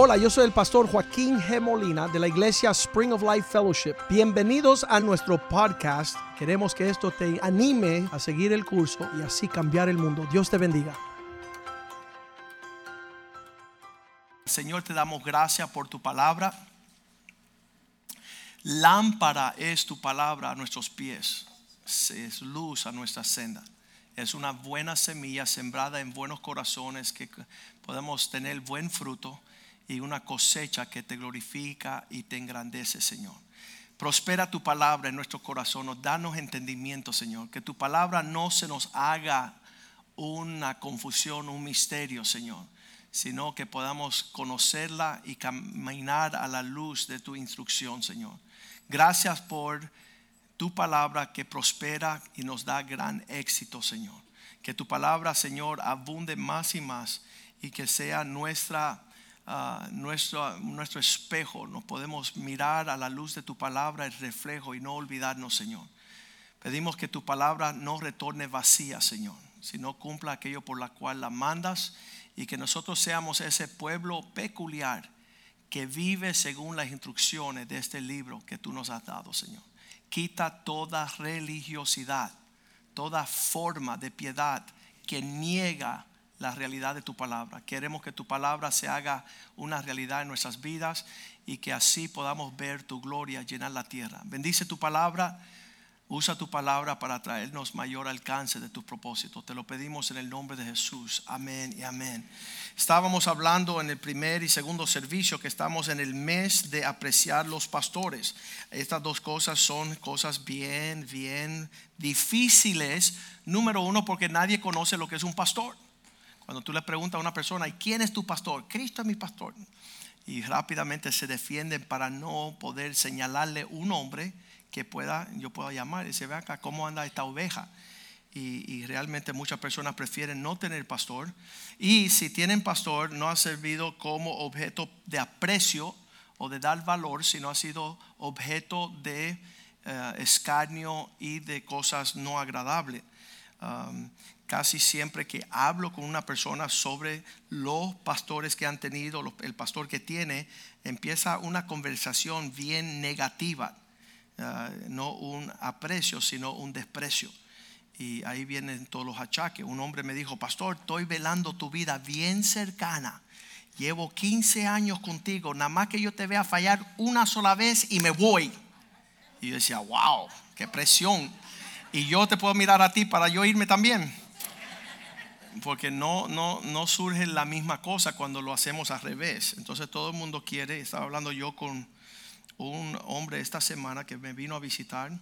Hola, yo soy el pastor Joaquín G. Molina de la iglesia Spring of Life Fellowship. Bienvenidos a nuestro podcast. Queremos que esto te anime a seguir el curso y así cambiar el mundo. Dios te bendiga. Señor, te damos gracias por tu palabra. Lámpara es tu palabra a nuestros pies, es luz a nuestra senda. Es una buena semilla sembrada en buenos corazones que podemos tener buen fruto y una cosecha que te glorifica y te engrandece, Señor. Prospera tu palabra en nuestro corazón, danos entendimiento, Señor. Que tu palabra no se nos haga una confusión, un misterio, Señor, sino que podamos conocerla y caminar a la luz de tu instrucción, Señor. Gracias por tu palabra que prospera y nos da gran éxito, Señor. Que tu palabra, Señor, abunde más y más y que sea nuestra, uh, nuestro, nuestro espejo. Nos podemos mirar a la luz de tu palabra, el reflejo y no olvidarnos, Señor. Pedimos que tu palabra no retorne vacía, Señor, sino cumpla aquello por la cual la mandas y que nosotros seamos ese pueblo peculiar que vive según las instrucciones de este libro que tú nos has dado, Señor. Quita toda religiosidad, toda forma de piedad que niega la realidad de tu palabra. Queremos que tu palabra se haga una realidad en nuestras vidas y que así podamos ver tu gloria llenar la tierra. Bendice tu palabra. Usa tu palabra para traernos mayor alcance de tus propósitos. Te lo pedimos en el nombre de Jesús. Amén y amén. Estábamos hablando en el primer y segundo servicio que estamos en el mes de apreciar los pastores. Estas dos cosas son cosas bien, bien difíciles. Número uno, porque nadie conoce lo que es un pastor. Cuando tú le preguntas a una persona, ¿y quién es tu pastor? Cristo es mi pastor. Y rápidamente se defienden para no poder señalarle un hombre que pueda, yo pueda llamar y se ve acá cómo anda esta oveja. Y, realmente muchas personas prefieren no tener pastor. Y si tienen pastor, no ha servido como objeto de aprecio o de dar valor, sino ha sido objeto de uh, escarnio y de cosas no agradables. Um, casi siempre que hablo con una persona sobre los pastores que han tenido, el pastor que tiene, empieza una conversación bien negativa Ah, no un aprecio, sino un desprecio. Y ahí vienen todos los achaques. Un hombre me dijo, pastor, estoy velando tu vida bien cercana. Llevo 15 años contigo, nada más que yo te vea fallar una sola vez y me voy. Y yo decía, wow, qué presión. Y yo te puedo mirar a ti para yo irme también. Porque no, no, no surge la misma cosa cuando lo hacemos al revés. Entonces todo el mundo quiere, estaba hablando yo con un hombre esta semana que me vino a visitar.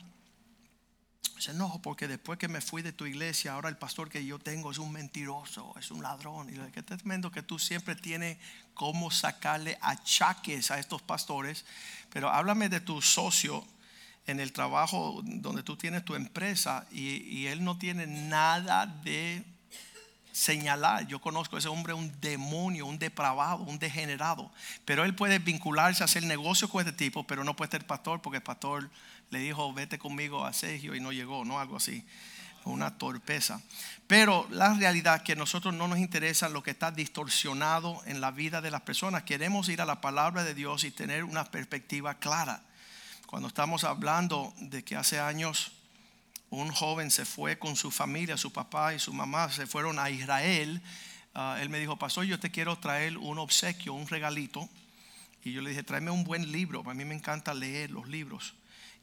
Se enojó porque después que me fui de tu iglesia, ahora el pastor que yo tengo es un mentiroso, es un ladrón. Y dije, te tremendo que tú siempre tienes cómo sacarle achaques a estos pastores. Pero háblame de tu socio en el trabajo donde tú tienes tu empresa y, y él no tiene nada de señalar. Yo conozco a ese hombre un demonio, un depravado, un degenerado. Pero él puede vincularse a hacer negocio con este tipo, pero no puede ser pastor porque el pastor le dijo, vete conmigo a Sergio y no llegó, no algo así. Una torpeza. Pero la realidad es que nosotros no nos interesa lo que está distorsionado en la vida de las personas. Queremos ir a la palabra de Dios y tener una perspectiva clara. Cuando estamos hablando de que hace años un joven se fue con su familia, su papá y su mamá, se fueron a Israel. Ah, él me dijo, pastor, yo te quiero traer un obsequio, un regalito. Y yo le dije, tráeme un buen libro. A mí me encanta leer los libros.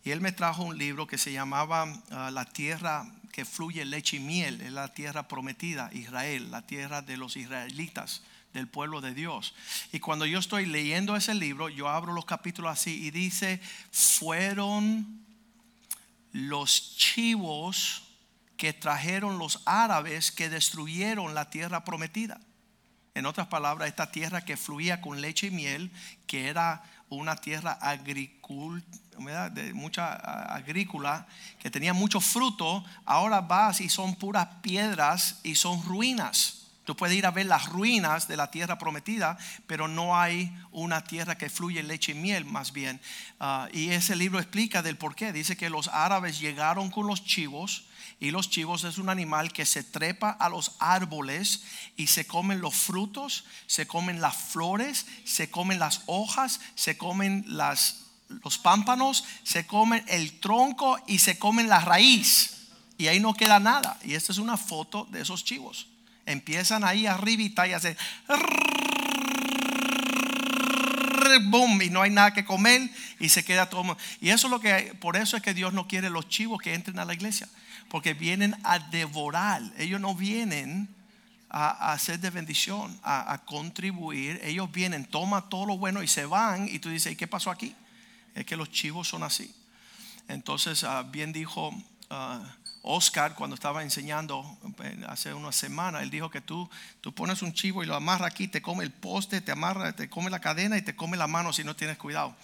Y él me trajo un libro que se llamaba ah, La tierra que fluye leche y miel. Es la tierra prometida, Israel, la tierra de los israelitas, del pueblo de Dios. Y cuando yo estoy leyendo ese libro, yo abro los capítulos así y dice, fueron los chivos que trajeron los árabes que destruyeron la tierra prometida. En otras palabras, esta tierra que fluía con leche y miel, que era una tierra de mucha agrícola, que tenía mucho fruto, ahora vas y son puras piedras y son ruinas. Tú puedes ir a ver las ruinas de la tierra prometida, pero no hay una tierra que fluye leche y miel, más bien. Ah, y ese libro explica del por qué. Dice que los árabes llegaron con los chivos, y los chivos es un animal que se trepa a los árboles y se comen los frutos, se comen las flores, se comen las hojas, se comen las, los pámpanos, se comen el tronco y se comen la raíz. Y ahí no queda nada. Y esta es una foto de esos chivos. Empiezan ahí arribita y hacen boom y no hay nada que comer y se queda todo. Y eso es lo que por eso es que Dios no quiere los chivos que entren a la iglesia, porque vienen a devorar. Ellos no vienen a, hacer de bendición, a, contribuir. Ellos vienen, toman todo lo bueno y se van y tú dices, ¿y qué pasó aquí? Es que los chivos son así. Entonces, bien dijo Oscar, cuando estaba enseñando eh, hace una semana, él dijo que tú, tú pones un chivo y lo amarras aquí, te come el poste, te amarra, te come la cadena y te come la mano si no tienes cuidado.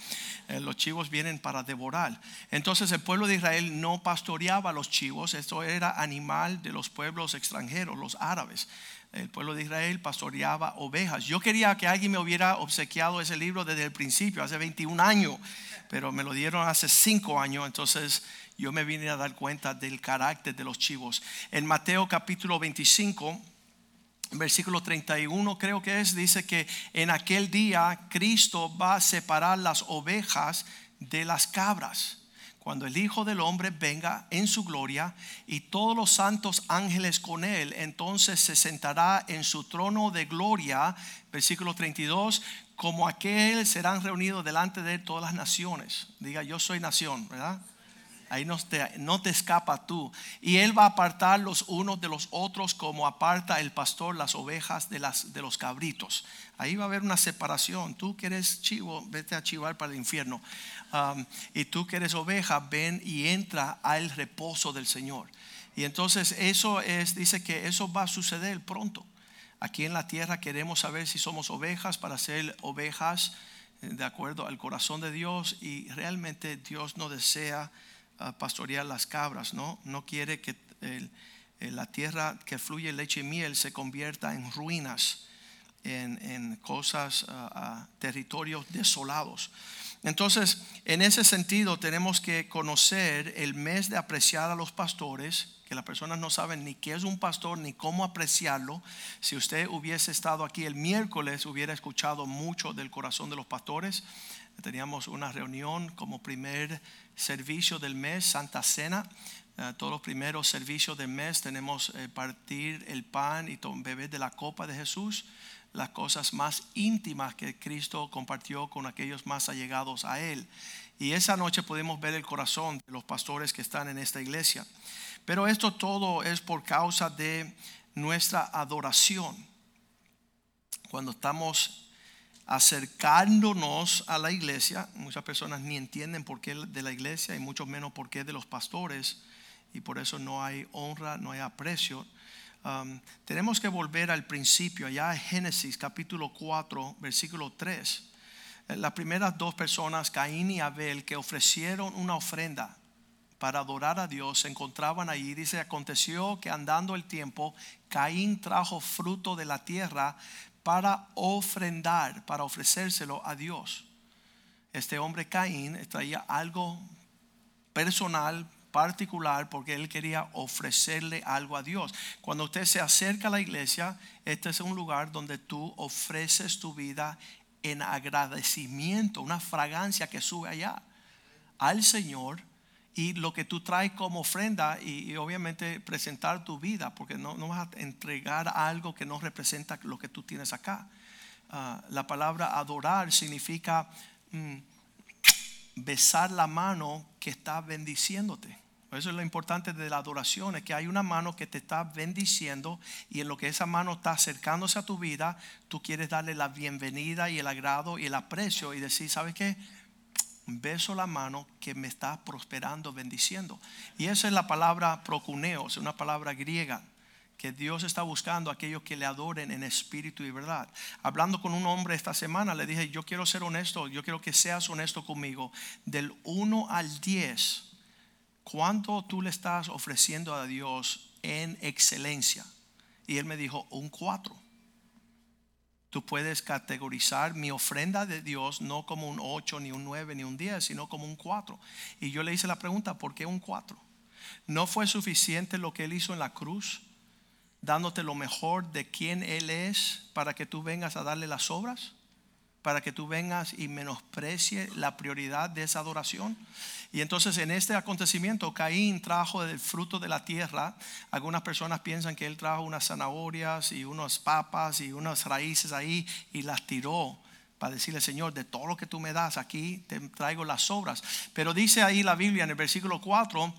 Eh, los chivos vienen para devorar. Entonces el pueblo de Israel no pastoreaba los chivos, esto era animal de los pueblos extranjeros, los árabes. El pueblo de Israel pastoreaba ovejas. Yo quería que alguien me hubiera obsequiado ese libro desde el principio, hace 21 años, pero me lo dieron hace 5 años, entonces yo me vine a dar cuenta del carácter de los chivos. En Mateo capítulo 25, versículo 31 creo que es, dice que en aquel día Cristo va a separar las ovejas de las cabras. Cuando el Hijo del Hombre venga en su gloria y todos los santos ángeles con él, entonces se sentará en su trono de gloria, versículo 32, como aquel serán reunidos delante de él todas las naciones. Diga, yo soy nación, ¿verdad? Ahí no te, no te escapa tú. Y Él va a apartar los unos de los otros como aparta el pastor las ovejas de, las, de los cabritos. Ahí va a haber una separación. Tú que eres chivo, vete a chivar para el infierno. Y tú que eres oveja, ven y entra al reposo del Señor. Y entonces eso es, dice que eso va a suceder pronto. Aquí en la tierra queremos saber si somos ovejas para ser ovejas eh, de acuerdo al corazón de Dios y realmente Dios no desea pastorear las cabras, ¿no? No quiere que la tierra que fluye leche y miel se convierta en ruinas, en, cosas, territorios desolados. Entonces, en ese sentido, tenemos que conocer el mes de apreciar a los pastores, que las personas no saben ni qué es un pastor ni cómo apreciarlo. Si usted hubiese estado aquí el miércoles, hubiera escuchado mucho del corazón de los pastores. Teníamos una reunión como primer servicio del mes, Santa Cena. Eh, todos los primeros servicios del mes tenemos eh, partir el pan y beber de la copa de Jesús, las cosas más íntimas que Cristo compartió con aquellos más allegados a Él. Y esa noche podemos ver el corazón de los pastores que están en esta iglesia. Pero esto todo es por causa de nuestra adoración. Cuando estamos acercándonos a la iglesia. Muchas personas ni entienden por qué de la iglesia y mucho menos por qué de los pastores. Y por eso no hay honra, no hay aprecio. Um, tenemos que volver al principio, allá en Génesis capítulo 4, versículo 3. Eh, las primeras dos personas, Caín y Abel, que ofrecieron una ofrenda para adorar a Dios, se encontraban allí. Dice, aconteció que andando el tiempo, Caín trajo fruto de la tierra para ofrendar, para ofrecérselo a Dios. Este hombre Caín traía algo personal, particular, porque él quería ofrecerle algo a Dios. Cuando usted se acerca a la iglesia, este es un lugar donde tú ofreces tu vida en agradecimiento, una fragancia que sube allá al Señor y lo que tú traes como ofrenda y, obviamente presentar tu vida, porque no, no, vas a entregar algo que no representa lo que tú tienes acá. Ah, la palabra adorar significa mm, besar la mano que está bendiciéndote. Eso es lo importante de la adoración, es que hay una mano que te está bendiciendo y en lo que esa mano está acercándose a tu vida, tú quieres darle la bienvenida y el agrado y el aprecio y decir, ¿sabes qué? Beso la mano que me está prosperando, bendiciendo. Y esa es la palabra procuneo, es una palabra griega que Dios está buscando a aquellos que le adoren en espíritu y verdad. Hablando con un hombre esta semana, le dije, yo quiero ser honesto, yo quiero que seas honesto conmigo. Del 1 al 10, ¿cuánto tú le estás ofreciendo a Dios en excelencia? Y él me dijo, un cuatro. Tú puedes categorizar mi ofrenda de Dios no como un 8, ni un 9, ni un 10, sino como un 4. Y yo le hice la pregunta, ¿por qué un 4? ¿No fue suficiente lo que Él hizo en la cruz, dándote lo mejor de quien Él es para que tú vengas a darle las obras? Para que tú vengas y menosprecie la prioridad de esa adoración. Y entonces en este acontecimiento Caín trajo del fruto de la tierra. Algunas personas piensan que él trajo unas zanahorias y unas papas y unas raíces ahí y las tiró para decirle, Señor, de todo lo que tú me das, aquí te traigo las obras. Pero dice ahí la Biblia en el versículo 4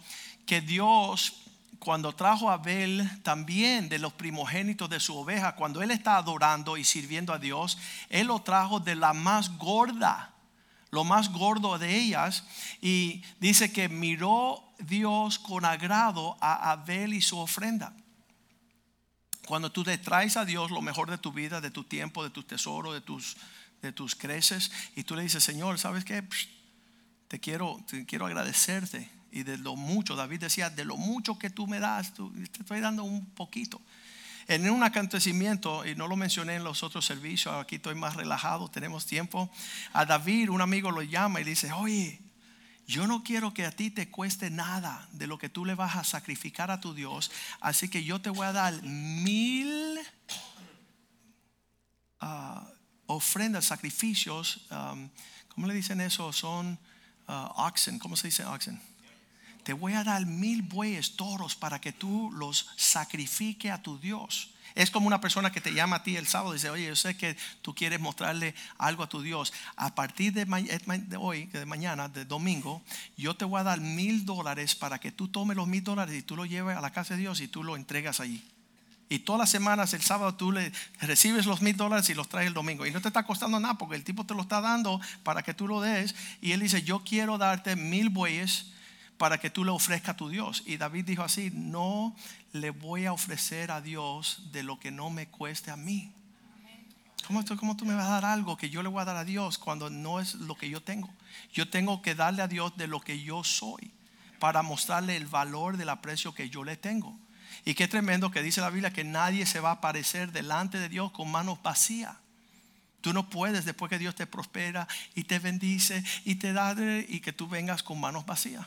que Dios cuando trajo a Abel también de los primogénitos de su oveja, cuando él está adorando y sirviendo a Dios, él lo trajo de la más gorda lo más gordo de ellas, y dice que miró Dios con agrado a Abel y su ofrenda. Cuando tú te traes a Dios lo mejor de tu vida, de tu tiempo, de tu tesoro, de tus, de tus creces, y tú le dices, Señor, ¿sabes qué? te quiero, te quiero agradecerte. Y de lo mucho, David decía, de lo mucho que tú me das, te estoy dando un poquito. En un acontecimiento, y no lo mencioné en los otros servicios, aquí estoy más relajado, tenemos tiempo. A David, un amigo lo llama y dice, oye, yo no quiero que a ti te cueste nada de lo que tú le vas a sacrificar a tu Dios, así que yo te voy a dar mil ah, ofrendas, sacrificios. Um, ¿Cómo le dicen eso? Son uh, oxen. ¿Cómo se dice oxen? Te voy a dar mil bueyes, toros, para que tú los sacrifique a tu Dios. Es como una persona que te llama a ti el sábado y dice, oye, yo sé que tú quieres mostrarle algo a tu Dios. A partir de, hoy, de mañana, de domingo, yo te voy a dar mil dólares para que tú tomes los mil dólares y tú lo lleves a la casa de Dios y tú lo entregas allí. Y todas las semanas, el sábado, tú le recibes los mil dólares y los traes el domingo. Y no te está costando nada porque el tipo te lo está dando para que tú lo des. Y él dice, yo quiero darte mil bueyes para que tú le ofrezcas a tu Dios. Y David dijo así, no le voy a ofrecer a Dios de lo que no me cueste a mí. ¿Cómo, ¿Cómo, tú me vas a dar algo que yo le voy a dar a Dios cuando no es lo que yo tengo? Yo tengo que darle a Dios de lo que yo soy para mostrarle el valor del aprecio que yo le tengo. Y qué tremendo que dice la Biblia que nadie se va a aparecer delante de Dios con manos vacías. Tú no puedes después que Dios te prospera y te bendice y te da y que tú vengas con manos vacías.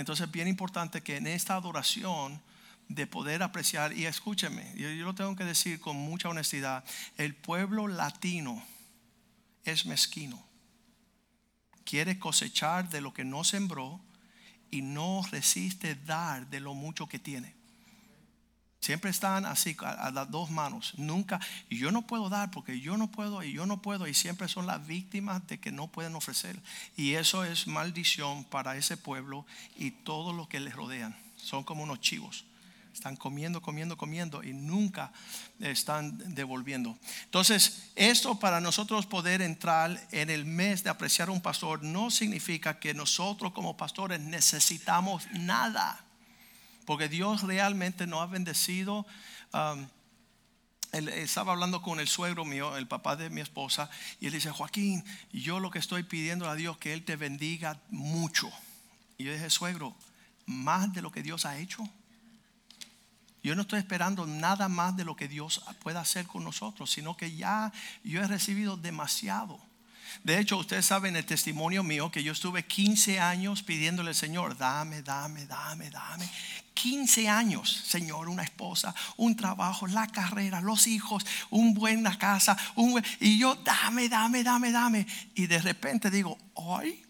Entonces es bien importante que en esta adoración de poder apreciar, y escúcheme, yo, yo lo tengo que decir con mucha honestidad, el pueblo latino es mezquino. Quiere cosechar de lo que no sembró y no resiste dar de lo mucho que tiene. Siempre están así a, las dos manos. Nunca, y yo no puedo dar porque yo no puedo y yo no puedo. Y siempre son las víctimas de que no pueden ofrecer. Y eso es maldición para ese pueblo y todo lo que les rodean. Son como unos chivos. Están comiendo, comiendo, comiendo y nunca están devolviendo. Entonces, esto para nosotros poder entrar en el mes de apreciar a un pastor no significa que nosotros como pastores necesitamos nada porque Dios realmente nos ha bendecido. Um, estaba hablando con el suegro mío, el papá de mi esposa, y él dice, Joaquín, yo lo que estoy pidiendo a Dios que Él te bendiga mucho. Y yo dije, suegro, más de lo que Dios ha hecho. Yo no estoy esperando nada más de lo que Dios pueda hacer con nosotros, sino que ya yo he recibido demasiado. De hecho, ustedes saben el testimonio mío que yo estuve 15 años pidiéndole al Señor, dame, dame, dame, dame. 15 años, Señor, una esposa, un trabajo, la carrera, los hijos, un buena casa, un y yo dame, dame, dame, dame. Y de repente digo, hoy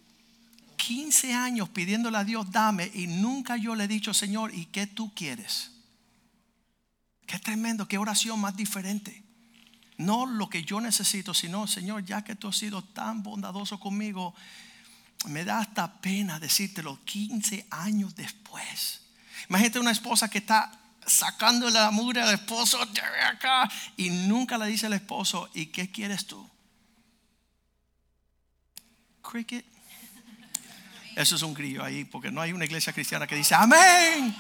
15 años pidiéndole a Dios, dame, y nunca yo le he dicho, Señor, ¿y qué tú quieres? Qué tremendo, qué oración más diferente. No lo que yo necesito, sino, Señor, ya que tú has sido tan bondadoso conmigo, me da hasta pena decírtelo 15 años después. Imagínate una esposa que está sacando la mugre al esposo acá y nunca le dice al esposo, ¿y qué quieres tú? Cricket. Eso es un grillo ahí, porque no hay una iglesia cristiana que dice, amén.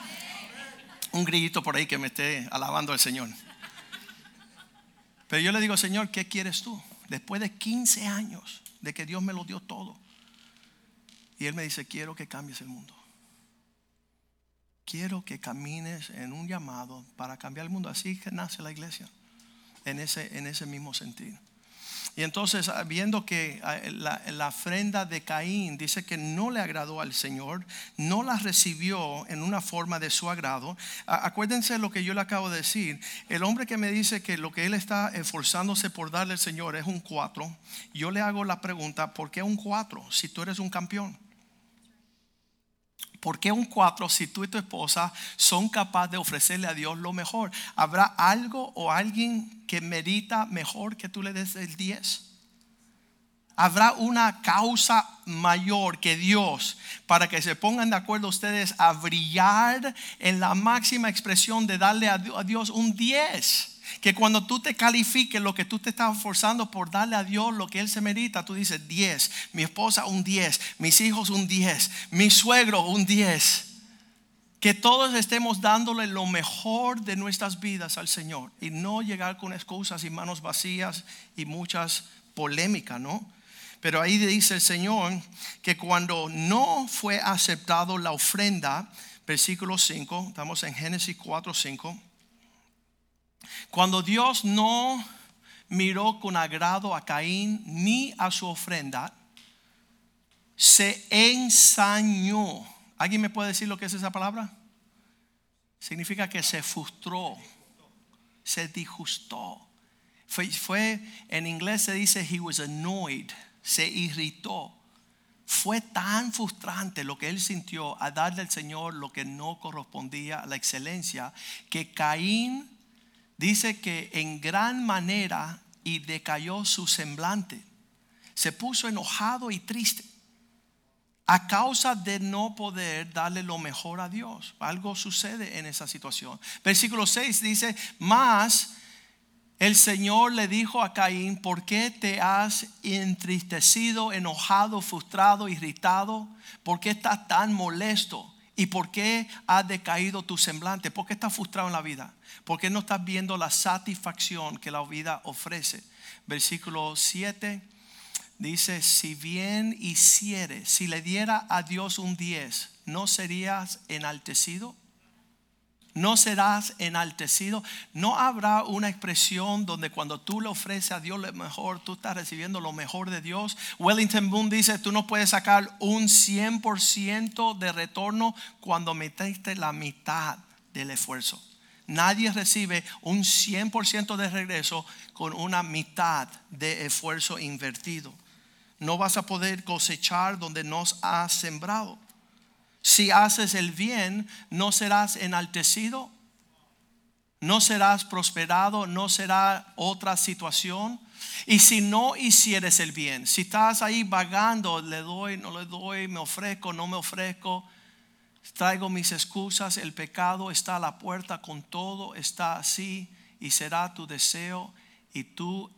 Un grillito por ahí que me esté alabando al Señor. Pero yo le digo, Señor, ¿qué quieres tú? Después de 15 años de que Dios me lo dio todo. Y Él me dice, quiero que cambies el mundo. quiero que camines en un llamado para cambiar el mundo. Así que nace la iglesia, en ese, en ese mismo sentido. Y entonces, ah, viendo que ah, la, la, ofrenda de Caín dice que no le agradó al Señor, no la recibió en una forma de su agrado. Acuérdense lo que yo le acabo de decir. El hombre que me dice que lo que él está esforzándose por darle al Señor es un cuatro, yo le hago la pregunta, ¿por qué un cuatro si tú eres un campeón? ¿Por qué un cuatro si tú y tu esposa son capaces de ofrecerle a Dios lo mejor? ¿Habrá algo o alguien que merita mejor que tú le des el 10? ¿Habrá una causa mayor que Dios para que se pongan de acuerdo ustedes a brillar en la máxima expresión de darle a Dios un 10? Que cuando tú te califiques lo que tú te estás forzando por darle a Dios lo que Él se merita, tú dices 10, mi esposa un 10, mis hijos un 10, mi suegro un 10. Que todos estemos dándole lo mejor de nuestras vidas al Señor y no llegar con excusas y manos vacías y muchas polémicas, ¿no? Pero ahí dice el Señor que cuando no fue aceptado la ofrenda, versículo 5, estamos en Génesis 4, 5 cuando Dios no miró con agrado a Caín ni a su ofrenda, se ensañó. ¿Alguien me puede decir lo que es esa palabra? Significa que se frustró, se disgustó. Fue, en inglés se dice he was annoyed, se irritó. Fue tan frustrante lo que él sintió a darle al Señor lo que no correspondía a la excelencia que Caín dice que en gran manera y decayó su semblante. Se puso enojado y triste a causa de no poder darle lo mejor a Dios. Algo sucede en esa situación. Versículo 6 dice, más el Señor le dijo a Caín, ¿por qué te has entristecido, enojado, frustrado, irritado? ¿Por qué estás tan molesto? ¿Y por qué ha decaído tu semblante? ¿Por qué estás frustrado en la vida? ¿Por qué no estás viendo la satisfacción que la vida ofrece? Versículo 7 dice, si bien hiciere, si le diera a Dios un 10, ¿no serías enaltecido? No serás enaltecido. No habrá una expresión donde cuando tú le ofreces a Dios lo mejor, tú estás recibiendo lo mejor de Dios. Wellington Boone dice, tú no puedes sacar un 100% de retorno cuando metiste la mitad del esfuerzo. Nadie recibe un 100% de regreso con una mitad de esfuerzo invertido. No vas a poder cosechar donde nos has sembrado. Si haces el bien, no serás enaltecido, no serás prosperado, no será otra situación. Y si no hicieres el bien, si estás ahí vagando, le doy, no le doy, me ofrezco, no me ofrezco, traigo mis excusas, el pecado está a la puerta con todo, está así y será tu deseo y tú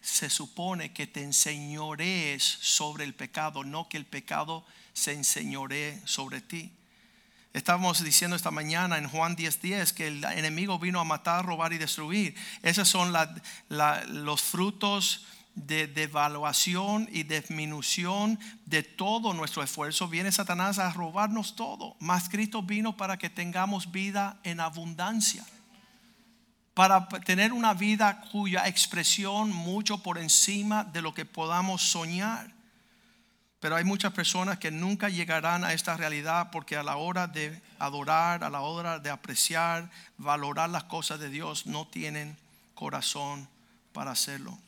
se supone que te enseñorees sobre el pecado, no que el pecado se enseñoree sobre ti. Estamos diciendo esta mañana en Juan 10:10 10, que el enemigo vino a matar, robar y destruir. Esos son los frutos de devaluación y disminución de todo nuestro esfuerzo. Viene Satanás a robarnos todo. Mas Cristo vino para que tengamos vida en abundancia. Para tener una vida cuya expresión mucho por encima de lo que podamos soñar. Pero hay muchas personas que nunca llegarán a esta realidad porque a la hora de adorar, a la hora de apreciar, valorar las cosas de Dios, no tienen corazón para hacerlo.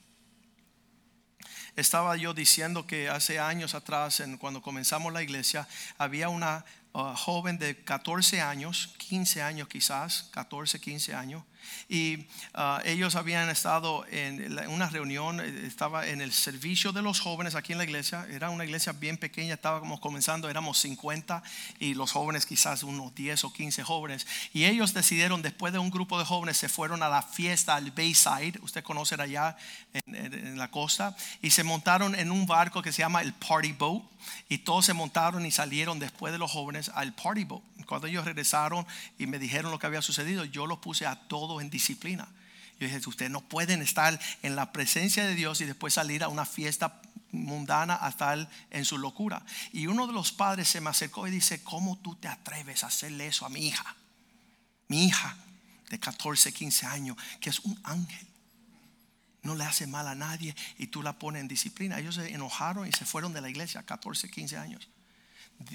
Estaba yo diciendo que hace años atrás, cuando comenzamos la iglesia, había una uh, joven de 14 años, 15 años quizás, 14, 15 años, y uh, ellos habían estado en una reunión, eh, estaba en el servicio de los jóvenes aquí en la iglesia, era una iglesia bien pequeña, estábamos comenzando, éramos 50 y los jóvenes quizás unos 10 o 15 jóvenes, y ellos decidieron, después de un grupo de jóvenes, se fueron a la fiesta al Bayside, usted conoce allá en, en la costa, y se montaron en un barco que se llama el Party Boat, y todos se montaron y salieron después de los jóvenes al Party Boat. Cuando ellos regresaron y me dijeron lo que había sucedido, yo los puse a todos en disciplina. Yo dije, ustedes no pueden estar en la presencia de Dios y después salir a una fiesta mundana hasta él en su locura. Y uno de los padres se me acercó y dice, ¿cómo tú te atreves a hacerle eso a mi hija? Mi hija de 14, 15 años, que es un ángel. No le hace mal a nadie y tú la pones en disciplina. Ellos se enojaron y se fueron de la iglesia, 14, 15 años.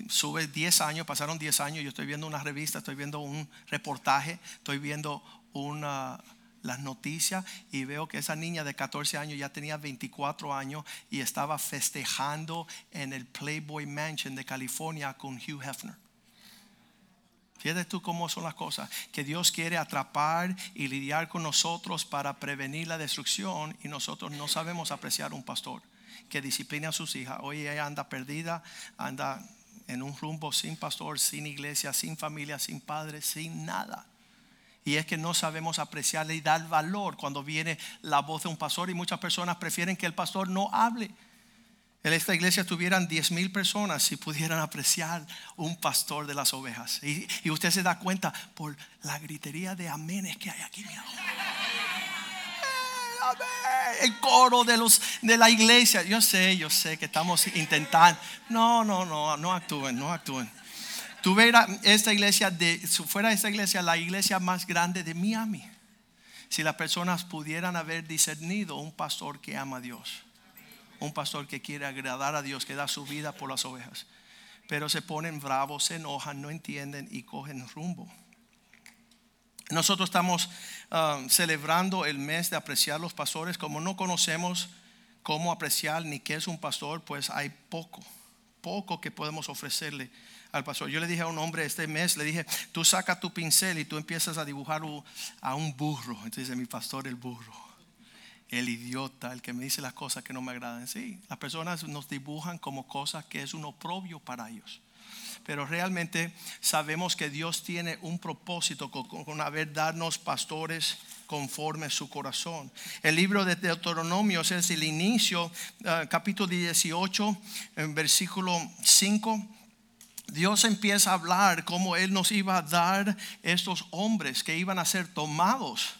Sube 10 años, pasaron 10 años, yo estoy viendo una revista, estoy viendo un reportaje, estoy viendo una las noticias y veo que esa niña de 14 años ya tenía 24 años y estaba festejando en el Playboy Mansion de California con Hugh Hefner. Fíjate tú cómo son las cosas, que Dios quiere atrapar y lidiar con nosotros para prevenir la destrucción y nosotros no sabemos apreciar un pastor que disciplina a sus hijas. Hoy ella anda perdida, anda en un rumbo sin pastor, sin iglesia, sin familia, sin padre, sin nada. Y es que no sabemos apreciarle y dar valor cuando viene la voz de un pastor y muchas personas prefieren que el pastor no hable. En esta iglesia tuvieran 10 mil personas si pudieran apreciar un pastor de las ovejas. Y, usted se da cuenta por la gritería de amenes que hay aquí. El coro de, los, de la iglesia. Yo sé, yo sé que estamos intentando. No, no, no, no actúen, no actúen. Tuviera esta iglesia, de, fuera esta iglesia la iglesia más grande de Miami. Si las personas pudieran haber discernido un pastor que ama a Dios, un pastor que quiere agradar a Dios, que da su vida por las ovejas, pero se ponen bravos, se enojan, no entienden y cogen rumbo. Nosotros estamos ah, celebrando el mes de apreciar los pastores. Como no conocemos cómo apreciar ni qué es un pastor, pues hay poco, poco que podemos ofrecerle al pastor. Yo le dije a un hombre este mes, le dije, tú saca tu pincel y tú empiezas a dibujar a un burro. Entonces mi pastor el burro, el idiota, el que me dice las cosas que no me agradan. Sí, las personas nos dibujan como cosas que es un oprobio para ellos. Pero realmente sabemos que Dios tiene un propósito con, haber darnos pastores conforme su corazón. El libro de Deuteronomios es el inicio, eh, capítulo 18, en versículo 5 Dios empieza a hablar cómo Él nos iba a dar estos hombres que iban a ser tomados.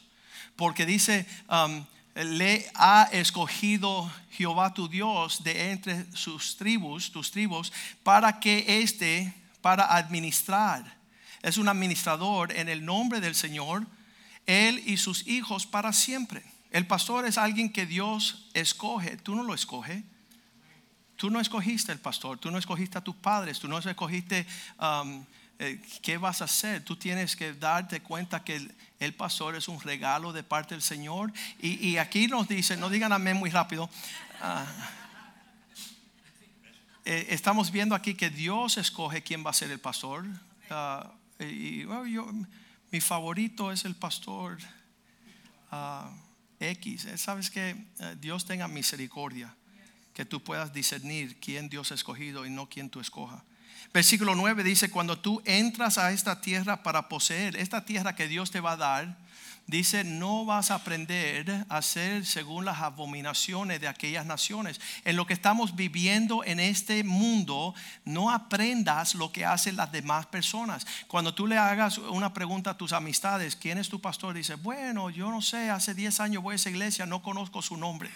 Porque dice, um, le ha escogido Jehová tu Dios de entre sus tribus, tus tribus, para que éste, para administrar. Es un administrador en el nombre del Señor, Él y sus hijos para siempre. El pastor es alguien que Dios escoge, tú no lo escoges. Tú no escogiste el pastor, tú no escogiste a tus padres, tú no escogiste um, eh, qué vas a hacer. Tú tienes que darte cuenta que el, pastor es un regalo de parte del Señor. Y, aquí nos dice, no digan amén muy rápido. Ah, eh, estamos viendo aquí que Dios escoge quién va a ser el pastor. Ah, y mi favorito es el pastor ah, X. Eh, Sabes que Dios tenga misericordia que tú puedas discernir quién Dios ha escogido y no quién tú escoja. Versículo 9 dice, cuando tú entras a esta tierra para poseer, esta tierra que Dios te va a dar, dice, no vas a aprender a hacer según las abominaciones de aquellas naciones. En lo que estamos viviendo en este mundo, no aprendas lo que hacen las demás personas. Cuando tú le hagas una pregunta a tus amistades, ¿quién es tu pastor? Dice, bueno, yo no sé, hace 10 años voy a esa iglesia, no conozco su nombre.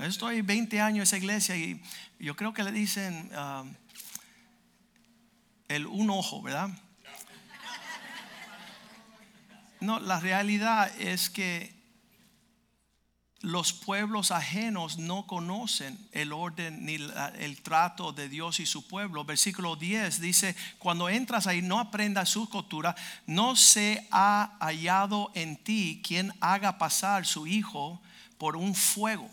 Estoy 20 años en esa iglesia y yo creo que le dicen um, el un ojo, ¿verdad? No, la realidad es que los pueblos ajenos no conocen el orden ni el trato de Dios y su pueblo. Versículo 10 dice, cuando entras ahí no aprendas su cultura, no se ha hallado en ti quien haga pasar su hijo por un fuego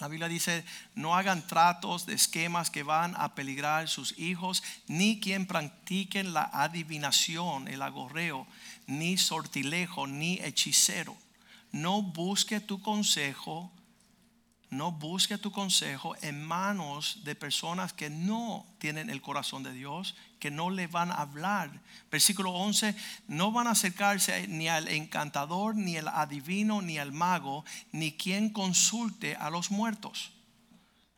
la Biblia dice, no hagan tratos de esquemas que van a peligrar sus hijos, ni quien practiquen la adivinación, el agorreo, ni sortilejo, ni hechicero. No busque tu consejo no busque tu consejo en manos de personas que no tienen el corazón de Dios, que no le van a hablar. Versículo 11, no van a acercarse ni al encantador, ni al adivino, ni al mago, ni quien consulte a los muertos.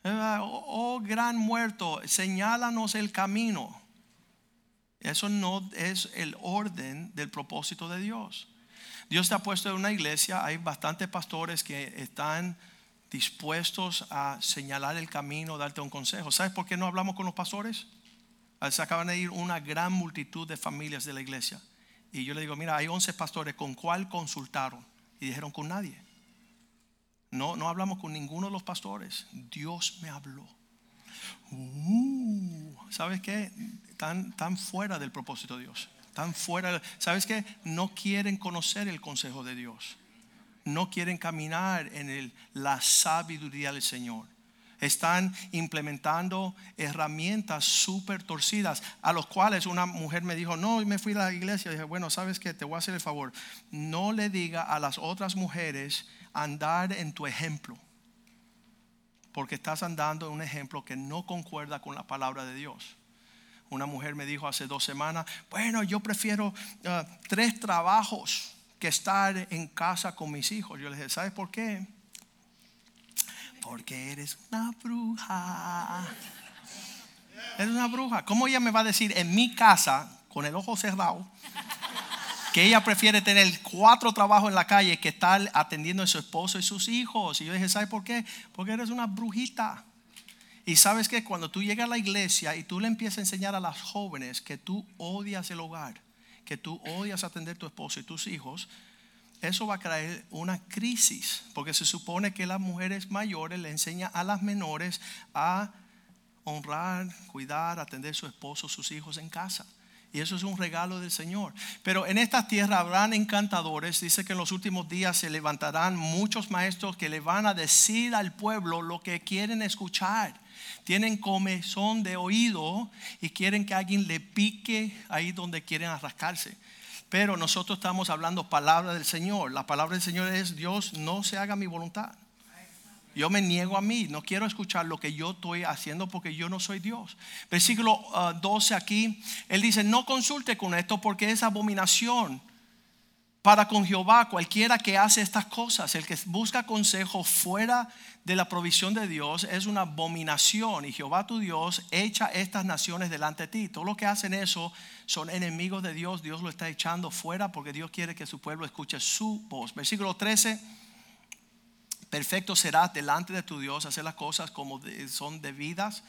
Oh, oh gran muerto, señálanos el camino. Eso no es el orden del propósito de Dios. Dios te ha puesto en una iglesia, hay bastantes pastores que están dispuestos a señalar el camino, darte un consejo. ¿Sabes por qué no hablamos con los pastores? Se acaban de ir una gran multitud de familias de la iglesia. Y yo le digo, mira, hay 11 pastores, ¿con cuál consultaron? Y dijeron, con nadie. No, no hablamos con ninguno de los pastores. Dios me habló. Uh, ¿Sabes qué? Tan, tan fuera del propósito de Dios. Tan fuera. ¿Sabes qué? No quieren conocer el consejo de Dios. No quieren caminar en la sabiduría del Señor. Están implementando herramientas súper torcidas, a los cuales una mujer me dijo, no, me fui a la iglesia. dije, bueno, ¿sabes qué? Te voy a hacer el favor. No le diga a las otras mujeres andar en tu ejemplo porque estás andando en un ejemplo que no concuerda con la palabra de Dios. Una mujer me dijo hace dos semanas, bueno, yo prefiero uh, tres trabajos que estar en casa con mis hijos. Yo le dije, ¿sabes por qué? Porque eres una bruja. Eres una bruja. ¿Cómo ella me va a decir en mi casa, con el ojo cerrado, que ella prefiere tener cuatro trabajos en la calle que estar atendiendo a su esposo y sus hijos. Y yo dije, ¿sabes por qué? Porque eres una brujita. Y sabes que cuando tú llegas a la iglesia y tú le empiezas a enseñar a las jóvenes que tú odias el hogar, que tú odias atender a tu esposo y tus hijos, eso va a traer una crisis. Porque se supone que las mujeres mayores le enseñan a las menores a honrar, cuidar, atender a su esposo, sus hijos en casa. Y eso es un regalo del Señor. Pero en esta tierra habrán encantadores. Dice que en los últimos días se levantarán muchos maestros que le van a decir al pueblo lo que quieren escuchar. Tienen comezón de oído y quieren que alguien le pique ahí donde quieren arrascarse. Pero nosotros estamos hablando palabra del Señor. La palabra del Señor es Dios, no se haga mi voluntad. Yo me niego a mí, no quiero escuchar lo que yo estoy haciendo porque yo no soy Dios. Versículo uh, 12 aquí, él dice, no consulte con esto porque es abominación para con Jehová cualquiera que hace estas cosas. El que busca consejo fuera de la provisión de Dios es una abominación y Jehová tu Dios echa estas naciones delante de ti. Todos los que hacen eso son enemigos de Dios. Dios lo está echando fuera porque Dios quiere que su pueblo escuche su voz. Versículo 13. Perfecto será delante de tu Dios hacer las cosas como son debidas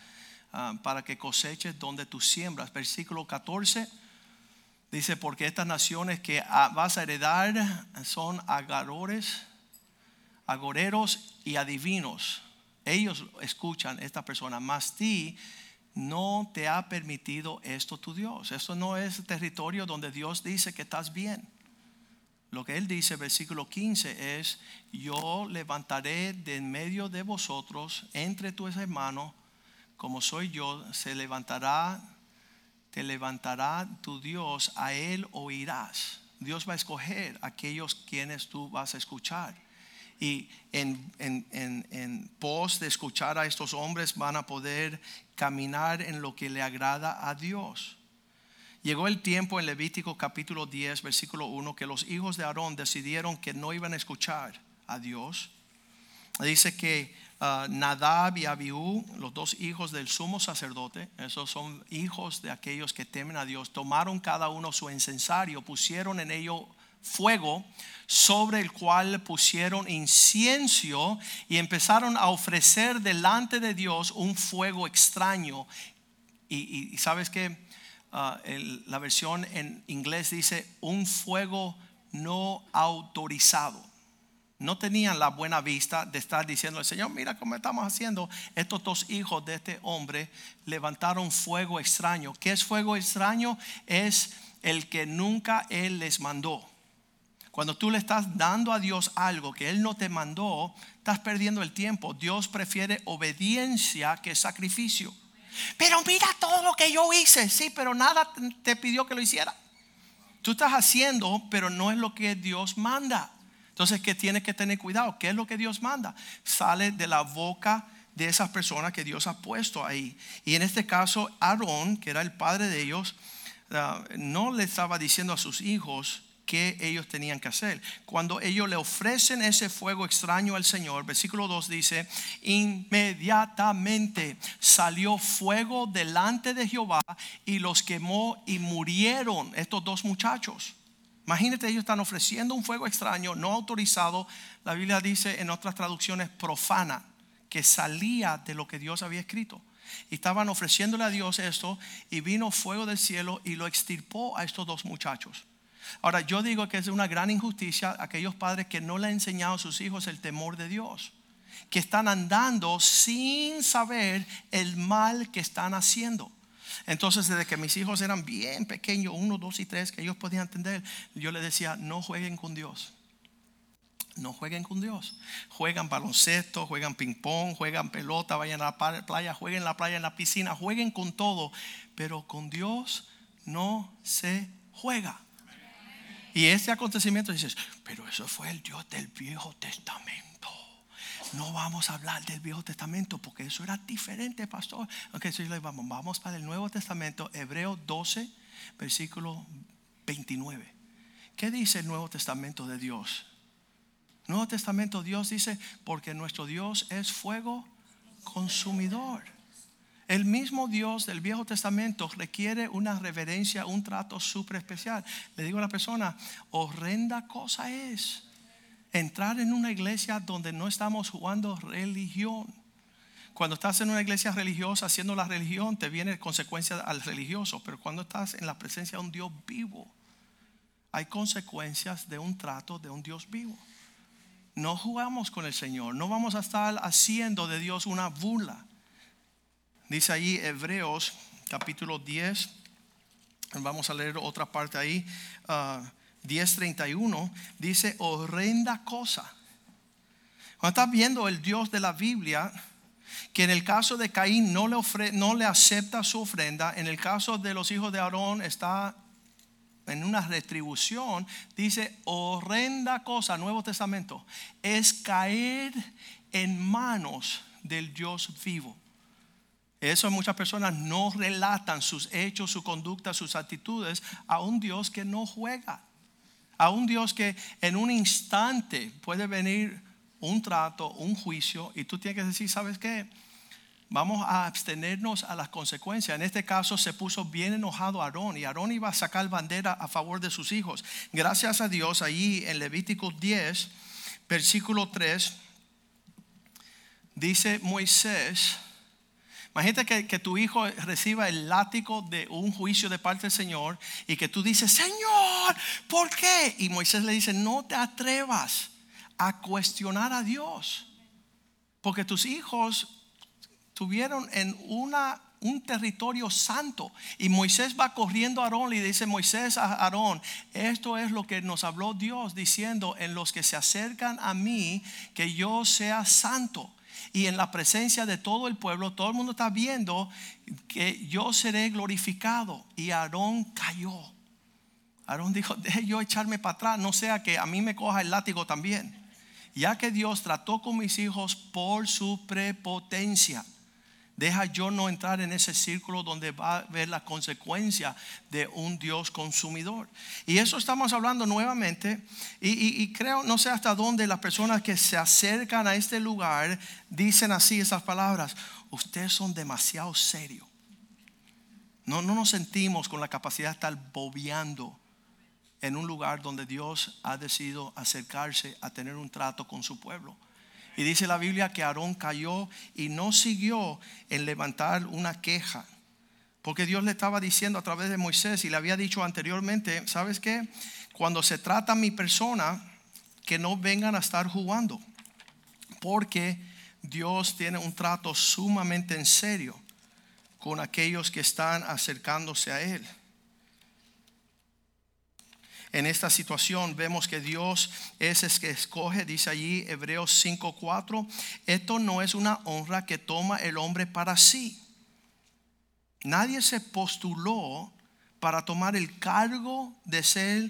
ah, para que coseches donde tú siembras. Versículo 14 dice, porque estas naciones que vas a heredar son agadores, agoreros y adivinos. Ellos escuchan esta persona, mas ti no te ha permitido esto tu Dios. Esto no es territorio donde Dios dice que estás bien. Lo que él dice, versículo 15, es, yo levantaré de en medio de vosotros, entre tus hermanos, como soy yo, se levantará, te levantará tu Dios, a él oirás. Dios va a escoger aquellos quienes tú vas a escuchar. Y en, en, en, en pos de escuchar a estos hombres van a poder caminar en lo que le agrada a Dios. Llegó el tiempo en Levítico capítulo 10, versículo 1, que los hijos de Aarón decidieron que no iban a escuchar a Dios. Dice que uh, Nadab y Abiú, los dos hijos del sumo sacerdote, esos son hijos de aquellos que temen a Dios, tomaron cada uno su incensario, pusieron en ello fuego sobre el cual pusieron incienso y empezaron a ofrecer delante de Dios un fuego extraño. Y, sabes que la versión en inglés dice un fuego no autorizado. No tenían la buena vista de estar diciendo al Señor, mira cómo estamos haciendo. Estos dos hijos de este hombre levantaron fuego extraño. ¿Qué es fuego extraño? Es el que nunca Él les mandó. Cuando tú le estás dando a Dios algo que Él no te mandó, estás perdiendo el tiempo. Dios prefiere obediencia que sacrificio. Pero mira todo lo que yo hice. Sí, pero nada te pidió que lo hiciera. Tú estás haciendo, pero no es lo que Dios manda. Entonces, ¿qué tienes que tener cuidado? ¿Qué es lo que Dios manda? Sale de la boca de esas personas que Dios ha puesto ahí. Y en este caso, Aarón, que era el padre de ellos, uh, no le estaba diciendo a sus hijos que ellos tenían que hacer. Cuando ellos le ofrecen ese fuego extraño al Señor, versículo 2 dice, inmediatamente salió fuego delante de Jehová y los quemó y murieron estos dos muchachos. Imagínate, ellos están ofreciendo un fuego extraño, no autorizado. La Biblia dice en otras traducciones profana, que salía de lo que Dios había escrito. Y estaban ofreciéndole a Dios esto y vino fuego del cielo y lo extirpó a estos dos muchachos. Ahora, yo digo que es una gran injusticia aquellos padres que no le han enseñado a sus hijos el temor de Dios, que están andando sin saber el mal que están haciendo. Entonces, desde que mis hijos eran bien pequeños, uno, dos y tres, que ellos podían entender, yo les decía, no jueguen con Dios. No jueguen con Dios. Juegan baloncesto, juegan ping pong, juegan pelota, vayan a la playa, jueguen en la playa, en la piscina, jueguen con todo. Pero con Dios no se juega. Y este acontecimiento dices, pero eso fue el Dios del Viejo Testamento. No vamos a hablar del Viejo Testamento porque eso era diferente, pastor. Ok, so vamos, vamos para el Nuevo Testamento, Hebreo 12, versículo 29. ¿Qué dice el Nuevo Testamento de Dios? Nuevo Testamento Dios dice, porque nuestro Dios es fuego consumidor. El mismo Dios del Viejo Testamento requiere una reverencia, un trato súper especial. Le digo a la persona, horrenda cosa es entrar en una iglesia donde no estamos jugando religión. Cuando estás en una iglesia religiosa haciendo la religión, te viene consecuencia al religioso, pero cuando estás en la presencia de un Dios vivo, hay consecuencias de un trato de un Dios vivo no jugamos con el Señor, no vamos a estar haciendo de Dios una burla. Dice ahí Hebreos capítulo 10, vamos a leer otra parte ahí, 10:31, ah, dice horrenda cosa. Cuando estás viendo el Dios de la Biblia, que en el caso de Caín no le, no le acepta su ofrenda, en el caso de los hijos de Aarón está en una retribución, dice, horrenda cosa, Nuevo Testamento, es caer en manos del Dios vivo. Eso muchas personas no relatan sus hechos, su conducta, sus actitudes a un Dios que no juega, a un Dios que en un instante puede venir un trato, un juicio, y tú tienes que decir, ¿sabes qué? Vamos a abstenernos a las consecuencias. En este caso se puso bien enojado Aarón y Aarón iba a sacar bandera a favor de sus hijos. Gracias a Dios, allí en Levítico 10, versículo 3, dice Moisés, Imagínate que, que, tu hijo reciba el látigo de un juicio de parte del Señor y que tú dices, Señor, ¿por qué? Y Moisés le dice, no te atrevas a cuestionar a Dios, porque tus hijos Tuvieron en una, un territorio santo. Y Moisés va corriendo a Aarón y dice, Moisés a Aarón, esto es lo que nos habló Dios diciendo, en los que se acercan a mí, que yo sea santo. Y en la presencia de todo el pueblo, todo el mundo está viendo que yo seré glorificado. Y Aarón cayó. Aarón dijo, deje yo echarme para atrás, no sea que a mí me coja el látigo también. Ya que Dios trató con mis hijos por su prepotencia. Deja yo no entrar en ese círculo donde va a ver la consecuencia de un Dios consumidor. Y eso estamos hablando nuevamente. Y, creo, no sé hasta dónde las personas que se acercan a este lugar dicen así esas palabras. Ustedes son demasiado serios. No, no nos sentimos con la capacidad de estar bobeando en un lugar donde Dios ha decidido acercarse a tener un trato con su pueblo. Y dice la Biblia que Aarón cayó y no siguió en levantar una queja. Porque Dios le estaba diciendo a través de Moisés y le había dicho anteriormente, ¿sabes qué? Cuando se trata a mi persona, que no vengan a estar jugando. Porque Dios tiene un trato sumamente en serio con aquellos que están acercándose a Él en esta situación vemos que Dios es el que escoge, dice allí Hebreos 5:4, esto no es una honra que toma el hombre para sí. Nadie se postuló para tomar el cargo de ser